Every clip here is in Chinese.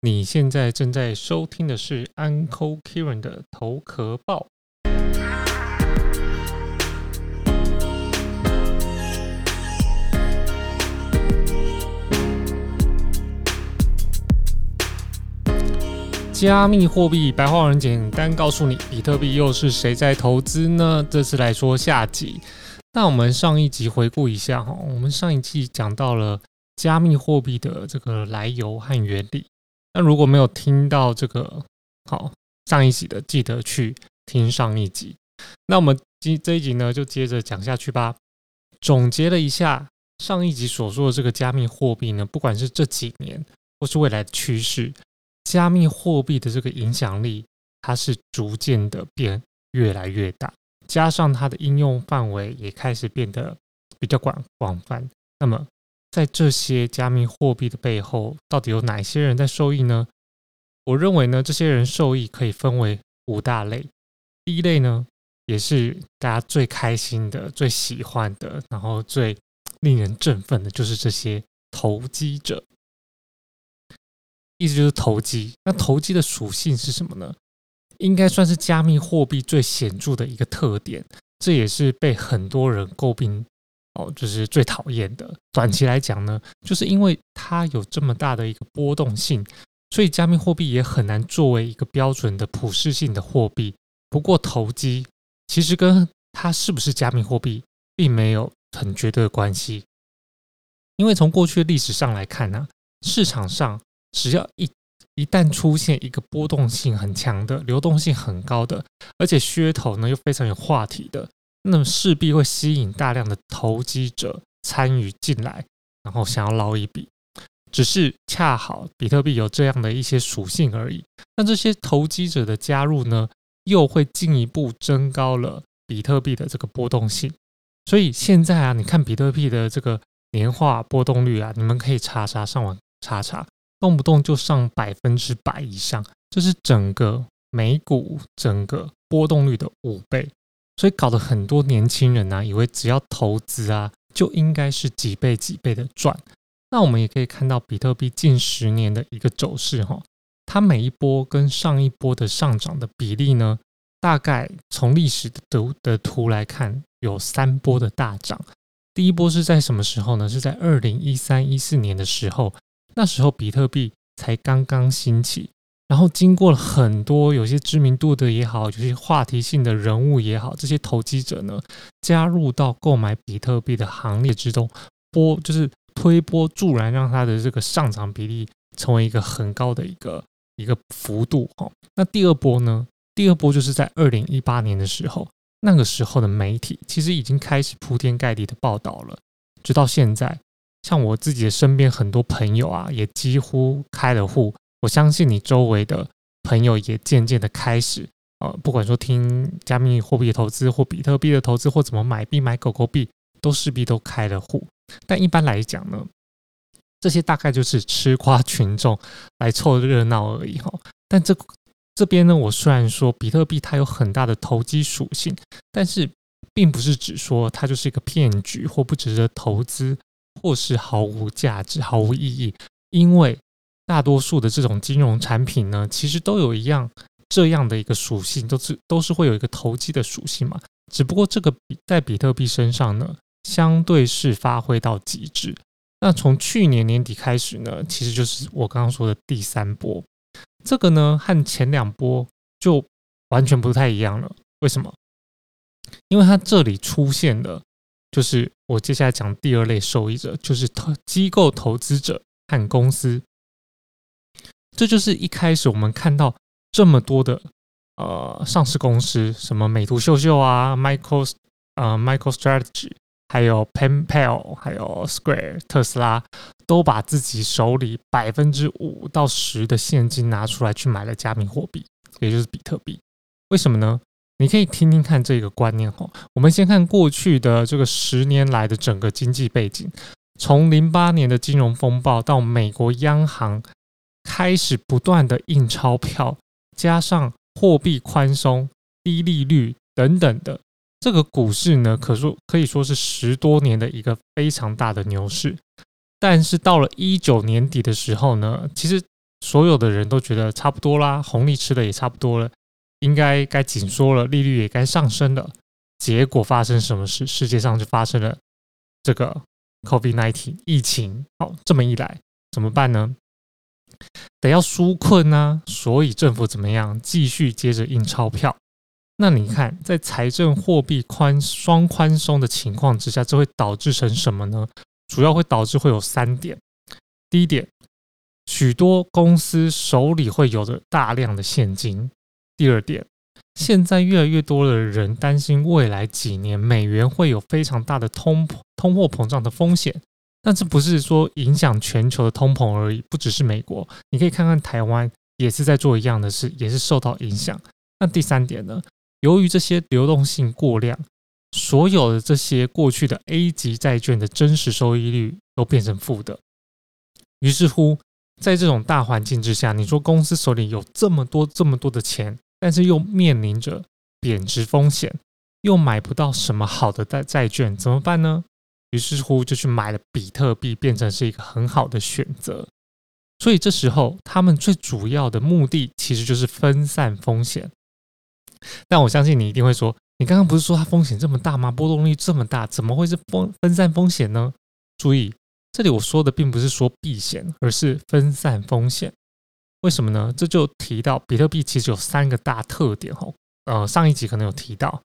你现在正在收听的是 Uncle Kieran 的头壳报。加密货币白话文简单告诉你，比特币又是谁在投资呢？这次来说下集。那我们上一集回顾一下哈，我们上一季讲到了加密货币的这个来由和原理。那如果没有听到这个好上一集的，记得去听上一集。那我们今这一集呢，就接着讲下去吧。总结了一下上一集所说的这个加密货币呢，不管是这几年或是未来的趋势，加密货币的这个影响力，它是逐渐的变越来越大，加上它的应用范围也开始变得比较广广泛。那么在这些加密货币的背后，到底有哪些人在受益呢？我认为呢，这些人受益可以分为五大类。第一类呢，也是大家最开心的、最喜欢的，然后最令人振奋的，就是这些投机者。意思就是投机。那投机的属性是什么呢？应该算是加密货币最显著的一个特点。这也是被很多人诟病。哦，就是最讨厌的。短期来讲呢，就是因为它有这么大的一个波动性，所以加密货币也很难作为一个标准的普适性的货币。不过，投机其实跟它是不是加密货币并没有很绝对的关系，因为从过去的历史上来看呢，市场上只要一一旦出现一个波动性很强的、流动性很高的，而且噱头呢又非常有话题的。那么势必会吸引大量的投机者参与进来，然后想要捞一笔。只是恰好比特币有这样的一些属性而已。那这些投机者的加入呢，又会进一步增高了比特币的这个波动性。所以现在啊，你看比特币的这个年化波动率啊，你们可以查查上网查查，动不动就上百分之百以上，这是整个美股整个波动率的五倍。所以搞得很多年轻人呢，以为只要投资啊，就应该是几倍几倍的赚。那我们也可以看到比特币近十年的一个走势哈，它每一波跟上一波的上涨的比例呢，大概从历史的图的图来看，有三波的大涨。第一波是在什么时候呢？是在二零一三一四年的时候，那时候比特币才刚刚兴起。然后经过了很多有些知名度的也好，有些话题性的人物也好，这些投机者呢加入到购买比特币的行列之中，波就是推波助澜，让它的这个上涨比例成为一个很高的一个一个幅度哈。那第二波呢？第二波就是在二零一八年的时候，那个时候的媒体其实已经开始铺天盖地的报道了，直到现在，像我自己的身边很多朋友啊，也几乎开了户。我相信你周围的朋友也渐渐的开始，呃，不管说听加密货币投资，或比特币的投资，或怎么买币买狗狗币，都势必都开了户。但一般来讲呢，这些大概就是吃瓜群众来凑热闹而已哈。但这这边呢，我虽然说比特币它有很大的投机属性，但是并不是只说它就是一个骗局或不值得投资，或是毫无价值、毫无意义，因为。大多数的这种金融产品呢，其实都有一样这样的一个属性，都是都是会有一个投机的属性嘛。只不过这个比在比特币身上呢，相对是发挥到极致。那从去年年底开始呢，其实就是我刚刚说的第三波，这个呢和前两波就完全不太一样了。为什么？因为它这里出现的，就是我接下来讲第二类受益者，就是投机构投资者和公司。这就是一开始我们看到这么多的呃上市公司，什么美图秀秀啊，Michael 呃 Michael Strategy，还有 PayPal，还有 Square，特斯拉都把自己手里百分之五到十的现金拿出来去买了加密货币，也就是比特币。为什么呢？你可以听听看这个观念哈。我们先看过去的这个十年来的整个经济背景，从零八年的金融风暴到美国央行。开始不断的印钞票，加上货币宽松、低利率等等的，这个股市呢，可说可以说是十多年的一个非常大的牛市。但是到了一九年底的时候呢，其实所有的人都觉得差不多啦，红利吃的也差不多了，应该该紧缩了，利率也该上升了。结果发生什么事？世界上就发生了这个 COVID-19 疫情。好，这么一来怎么办呢？得要纾困啊，所以政府怎么样？继续接着印钞票。那你看，在财政货币宽双宽松的情况之下，这会导致成什么呢？主要会导致会有三点。第一点，许多公司手里会有着大量的现金。第二点，现在越来越多的人担心未来几年美元会有非常大的通通货膨胀的风险。但这不是说影响全球的通膨而已，不只是美国，你可以看看台湾也是在做一样的事，也是受到影响。那第三点呢？由于这些流动性过量，所有的这些过去的 A 级债券的真实收益率都变成负的。于是乎，在这种大环境之下，你说公司手里有这么多这么多的钱，但是又面临着贬值风险，又买不到什么好的债债券，怎么办呢？于是乎，就去买了比特币，变成是一个很好的选择。所以这时候，他们最主要的目的其实就是分散风险。但我相信你一定会说，你刚刚不是说它风险这么大吗？波动率这么大，怎么会是分分散风险呢？注意，这里我说的并不是说避险，而是分散风险。为什么呢？这就提到比特币其实有三个大特点哦。呃，上一集可能有提到。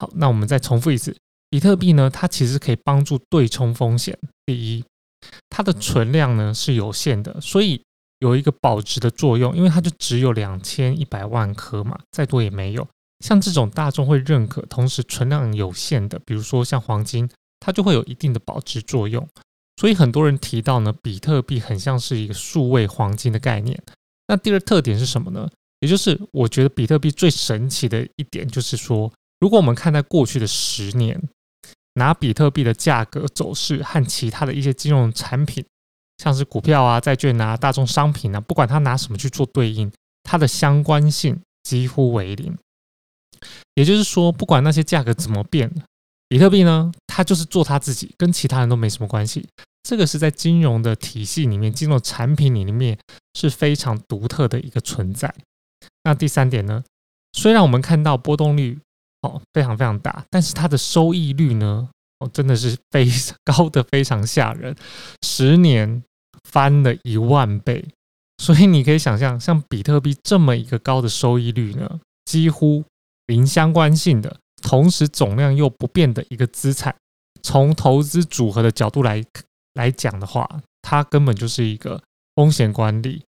好，那我们再重复一次。比特币呢，它其实可以帮助对冲风险。第一，它的存量呢是有限的，所以有一个保值的作用，因为它就只有两千一百万颗嘛，再多也没有。像这种大众会认可，同时存量有限的，比如说像黄金，它就会有一定的保值作用。所以很多人提到呢，比特币很像是一个数位黄金的概念。那第二特点是什么呢？也就是我觉得比特币最神奇的一点就是说，如果我们看在过去的十年。拿比特币的价格走势和其他的一些金融产品，像是股票啊、债券啊、大宗商品啊，不管它拿什么去做对应，它的相关性几乎为零。也就是说，不管那些价格怎么变，比特币呢，它就是做它自己，跟其他人都没什么关系。这个是在金融的体系里面、金融产品里面是非常独特的一个存在。那第三点呢，虽然我们看到波动率。哦，非常非常大，但是它的收益率呢？哦，真的是非常 高的，非常吓人，十年翻了一万倍。所以你可以想象，像比特币这么一个高的收益率呢，几乎零相关性的，同时总量又不变的一个资产，从投资组合的角度来来讲的话，它根本就是一个风险管理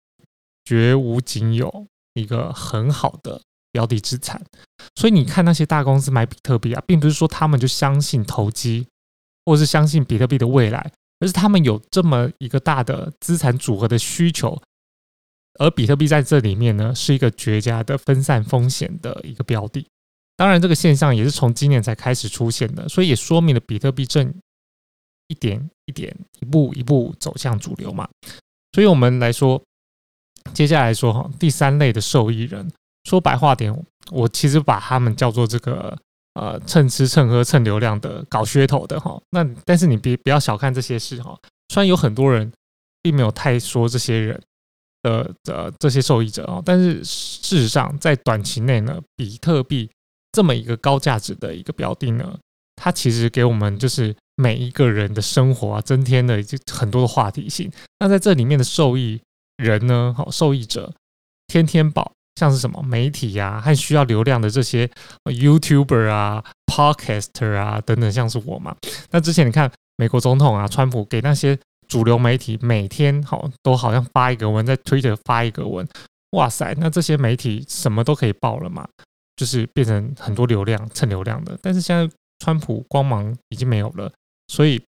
绝无仅有，一个很好的。标的资产，所以你看那些大公司买比特币啊，并不是说他们就相信投机，或是相信比特币的未来，而是他们有这么一个大的资产组合的需求，而比特币在这里面呢，是一个绝佳的分散风险的一个标的。当然，这个现象也是从今年才开始出现的，所以也说明了比特币正一点一点、一步一步走向主流嘛。所以我们来说，接下来说哈，第三类的受益人。说白话点，我其实把他们叫做这个呃蹭吃蹭喝蹭流量的搞噱头的哈。那但是你别不要小看这些事哈。虽然有很多人并没有太说这些人的的这些受益者哦，但是事实上在短期内呢，比特币这么一个高价值的一个标的呢，它其实给我们就是每一个人的生活啊增添了就很多的话题性。那在这里面的受益人呢，好受益者天天宝。像是什么媒体呀，和需要流量的这些 YouTuber 啊、Podcaster 啊等等，像是我嘛。那之前你看美国总统啊，川普给那些主流媒体每天好都好像发一个文，在 Twitter 发一个文，哇塞，那这些媒体什么都可以报了嘛，就是变成很多流量蹭流量的。但是现在川普光芒已经没有了，所以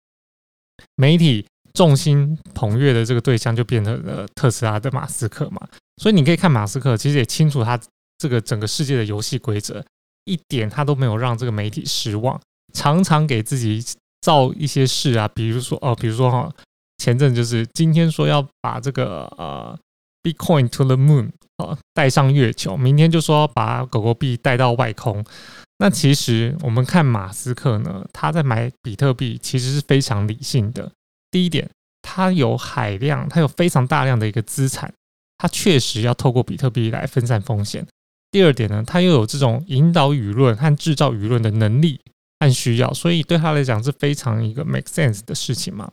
媒体。众星捧月的这个对象就变成了特斯拉的马斯克嘛，所以你可以看马斯克，其实也清楚他这个整个世界的游戏规则，一点他都没有让这个媒体失望，常常给自己造一些事啊，比如说哦，比如说哈，前阵就是今天说要把这个呃 Bitcoin to the moon 啊带上月球，明天就说把狗狗币带到外空，那其实我们看马斯克呢，他在买比特币其实是非常理性的。第一点，它有海量，它有非常大量的一个资产，它确实要透过比特币来分散风险。第二点呢，它又有这种引导舆论和制造舆论的能力和需要，所以对他来讲是非常一个 make sense 的事情嘛。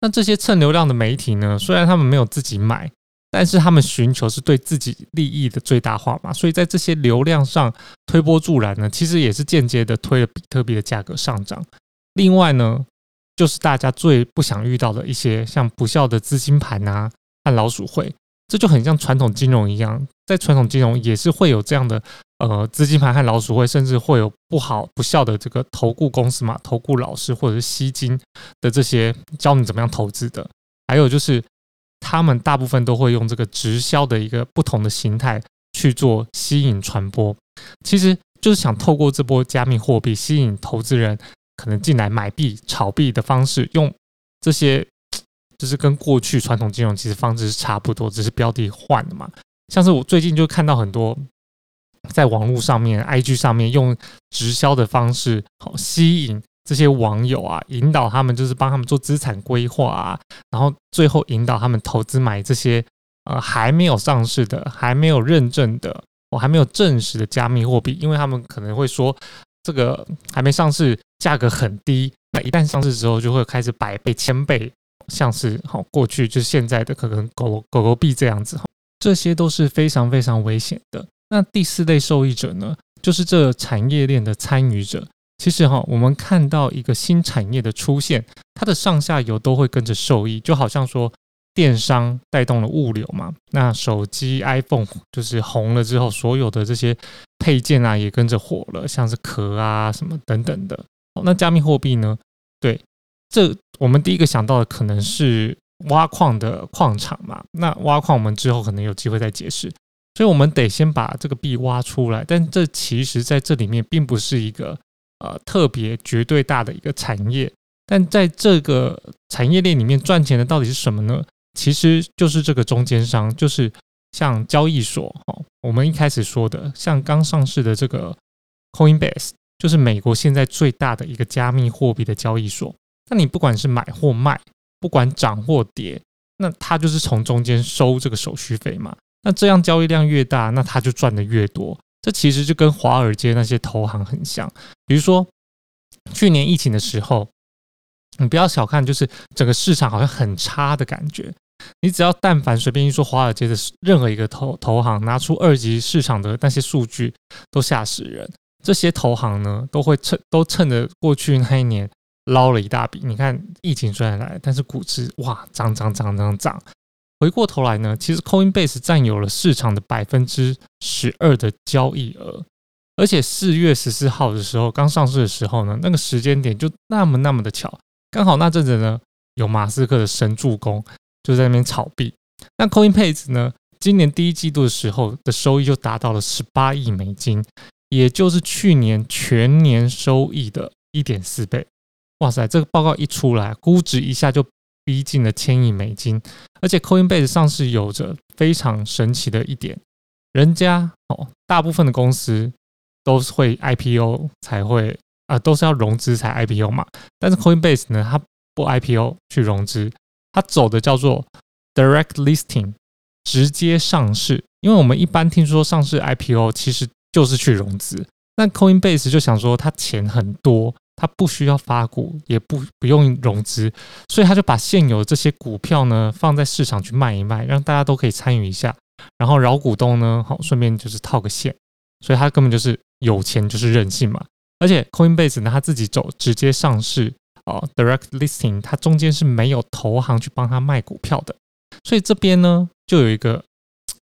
那这些蹭流量的媒体呢，虽然他们没有自己买，但是他们寻求是对自己利益的最大化嘛，所以在这些流量上推波助澜呢，其实也是间接的推了比特币的价格上涨。另外呢，就是大家最不想遇到的一些像不孝的资金盘啊和老鼠会。这就很像传统金融一样，在传统金融也是会有这样的呃资金盘和老鼠会，甚至会有不好不孝的这个投顾公司嘛，投顾老师或者是吸金的这些教你怎么样投资的。还有就是他们大部分都会用这个直销的一个不同的形态去做吸引传播，其实就是想透过这波加密货币吸引投资人可能进来买币炒币的方式，用这些。就是跟过去传统金融其实方式是差不多，只是标的换了嘛。像是我最近就看到很多在网络上面、IG 上面用直销的方式，好吸引这些网友啊，引导他们就是帮他们做资产规划啊，然后最后引导他们投资买这些呃还没有上市的、还没有认证的、我还没有证实的加密货币，因为他们可能会说这个还没上市，价格很低，那一旦上市之后就会开始百倍、千倍。像是好过去就是现在的可能狗狗狗币这样子哈，这些都是非常非常危险的。那第四类受益者呢，就是这产业链的参与者。其实哈，我们看到一个新产业的出现，它的上下游都会跟着受益，就好像说电商带动了物流嘛。那手机 iPhone 就是红了之后，所有的这些配件啊也跟着火了，像是壳啊什么等等的。那加密货币呢？对。这我们第一个想到的可能是挖矿的矿场嘛？那挖矿我们之后可能有机会再解释，所以我们得先把这个币挖出来。但这其实在这里面并不是一个呃特别绝对大的一个产业，但在这个产业链里面赚钱的到底是什么呢？其实就是这个中间商，就是像交易所哦，我们一开始说的，像刚上市的这个 Coinbase，就是美国现在最大的一个加密货币的交易所。那你不管是买或卖，不管涨或跌，那他就是从中间收这个手续费嘛。那这样交易量越大，那他就赚的越多。这其实就跟华尔街那些投行很像。比如说去年疫情的时候，你不要小看，就是整个市场好像很差的感觉。你只要但凡随便一说华尔街的任何一个投投行拿出二级市场的那些数据，都吓死人。这些投行呢，都会趁都趁着过去那一年。捞了一大笔，你看疫情虽然来，但是股市哇涨涨涨涨涨。回过头来呢，其实 Coinbase 占有了市场的百分之十二的交易额，而且四月十四号的时候刚上市的时候呢，那个时间点就那么那么的巧，刚好那阵子呢有马斯克的神助攻，就在那边炒币。那 Coinbase 呢，今年第一季度的时候的收益就达到了十八亿美金，也就是去年全年收益的一点四倍。哇塞，这个报告一出来，估值一下就逼近了千亿美金。而且 Coinbase 上市有着非常神奇的一点，人家哦，大部分的公司都是会 IPO 才会啊，都是要融资才 IPO 嘛。但是 Coinbase 呢，它不 IPO 去融资，它走的叫做 Direct Listing，直接上市。因为我们一般听说上市 IPO 其实就是去融资，那 Coinbase 就想说它钱很多。他不需要发股，也不不用融资，所以他就把现有的这些股票呢放在市场去卖一卖，让大家都可以参与一下。然后饶股东呢，好顺便就是套个现，所以他根本就是有钱就是任性嘛。而且 Coinbase 呢，他自己走直接上市哦，Direct Listing，它中间是没有投行去帮他卖股票的。所以这边呢，就有一个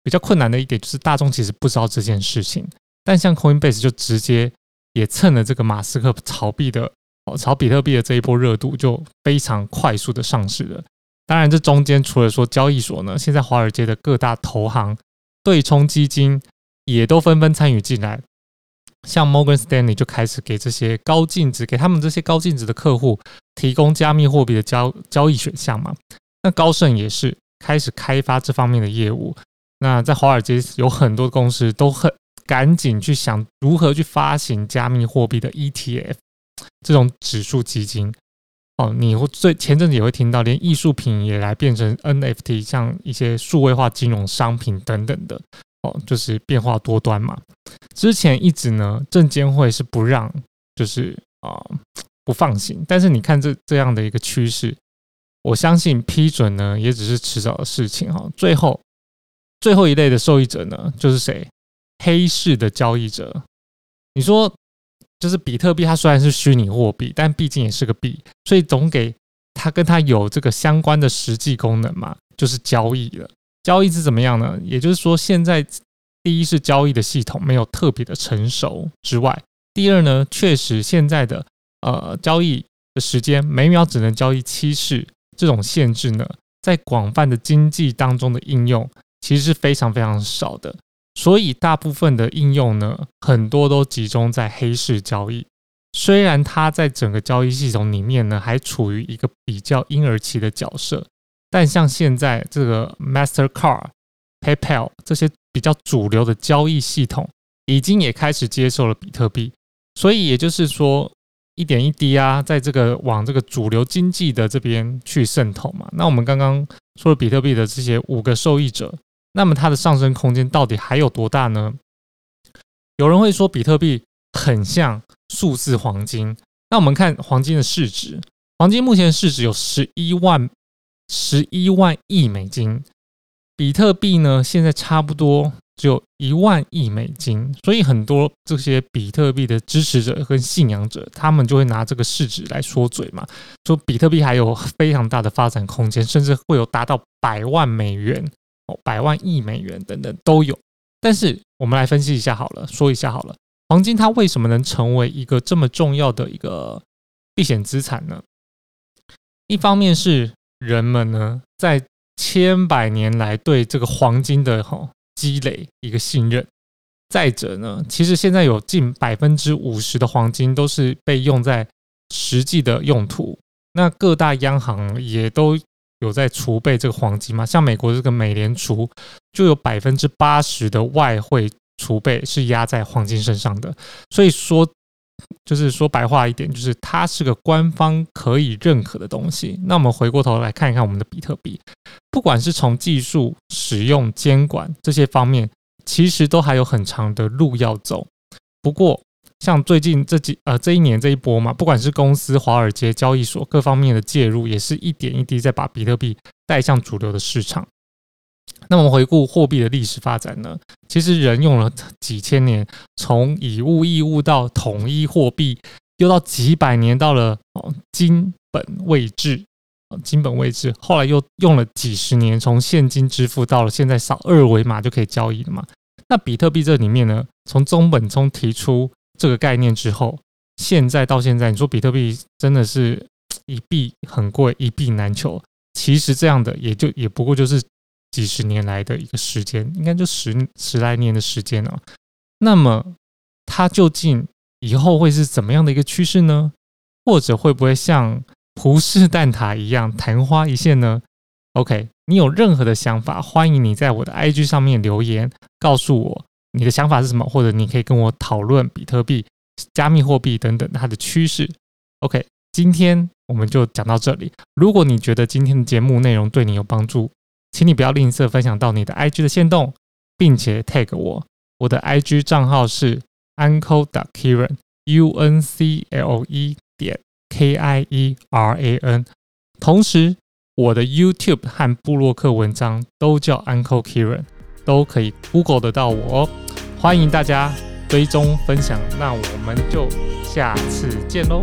比较困难的一点，就是大众其实不知道这件事情，但像 Coinbase 就直接。也蹭了这个马斯克炒币的，炒比特币的这一波热度，就非常快速的上市了。当然，这中间除了说交易所呢，现在华尔街的各大投行、对冲基金也都纷纷参与进来。像 Morgan Stanley 就开始给这些高净值，给他们这些高净值的客户提供加密货币的交交易选项嘛。那高盛也是开始开发这方面的业务。那在华尔街有很多公司都很。赶紧去想如何去发行加密货币的 ETF 这种指数基金哦，你会最前阵子也会听到，连艺术品也来变成 NFT，像一些数位化金融商品等等的，哦，就是变化多端嘛。之前一直呢，证监会是不让，就是啊不放行。但是你看这这样的一个趋势，我相信批准呢也只是迟早的事情哈。最后最后一类的受益者呢，就是谁？黑市的交易者。你说。就是比特币，它虽然是虚拟货币，但毕竟也是个币，所以总给它跟它有这个相关的实际功能嘛，就是交易了。交易是怎么样呢？也就是说，现在第一是交易的系统没有特别的成熟之外，第二呢，确实现在的呃交易的时间每秒只能交易七次这种限制呢，在广泛的经济当中的应用其实是非常非常少的。所以大部分的应用呢，很多都集中在黑市交易。虽然它在整个交易系统里面呢，还处于一个比较婴儿期的角色，但像现在这个 Mastercard、PayPal 这些比较主流的交易系统，已经也开始接受了比特币。所以也就是说，一点一滴啊，在这个往这个主流经济的这边去渗透嘛。那我们刚刚说了比特币的这些五个受益者。那么它的上升空间到底还有多大呢？有人会说比特币很像数字黄金。那我们看黄金的市值，黄金目前市值有十一万十一万亿美金，比特币呢现在差不多只有一万亿美金。所以很多这些比特币的支持者跟信仰者，他们就会拿这个市值来说嘴嘛，说比特币还有非常大的发展空间，甚至会有达到百万美元。百万亿美元等等都有，但是我们来分析一下好了，说一下好了，黄金它为什么能成为一个这么重要的一个避险资产呢？一方面是人们呢在千百年来对这个黄金的哈积累一个信任，再者呢，其实现在有近百分之五十的黄金都是被用在实际的用途，那各大央行也都。有在储备这个黄金吗？像美国这个美联储就有百分之八十的外汇储备是压在黄金身上的，所以说就是说白话一点，就是它是个官方可以认可的东西。那我们回过头来看一看我们的比特币，不管是从技术使用、监管这些方面，其实都还有很长的路要走。不过，像最近这几呃这一年这一波嘛，不管是公司、华尔街、交易所各方面的介入，也是一点一滴在把比特币带向主流的市场。那我们回顾货币的历史发展呢？其实人用了几千年，从以物易物到统一货币，又到几百年到了哦金本位制，金本位制，后来又用了几十年，从现金支付到了现在扫二维码就可以交易了嘛。那比特币这里面呢，从中本聪提出。这个概念之后，现在到现在，你说比特币真的是 一币很贵，一币难求。其实这样的也就也不过就是几十年来的一个时间，应该就十十来年的时间了。那么它究竟以后会是怎么样的一个趋势呢？或者会不会像葡式蛋挞一样昙花一现呢？OK，你有任何的想法，欢迎你在我的 IG 上面留言告诉我。你的想法是什么？或者你可以跟我讨论比特币、加密货币等等它的趋势。OK，今天我们就讲到这里。如果你觉得今天的节目内容对你有帮助，请你不要吝啬分享到你的 IG 的线动，并且 tag 我。我的 IG 账号是 Uncle Kieran U N C L E 点 K I E R A N。同时，我的 YouTube 和布洛克文章都叫 Uncle Kieran。都可以 Google 得到我哦，欢迎大家追踪分享，那我们就下次见喽。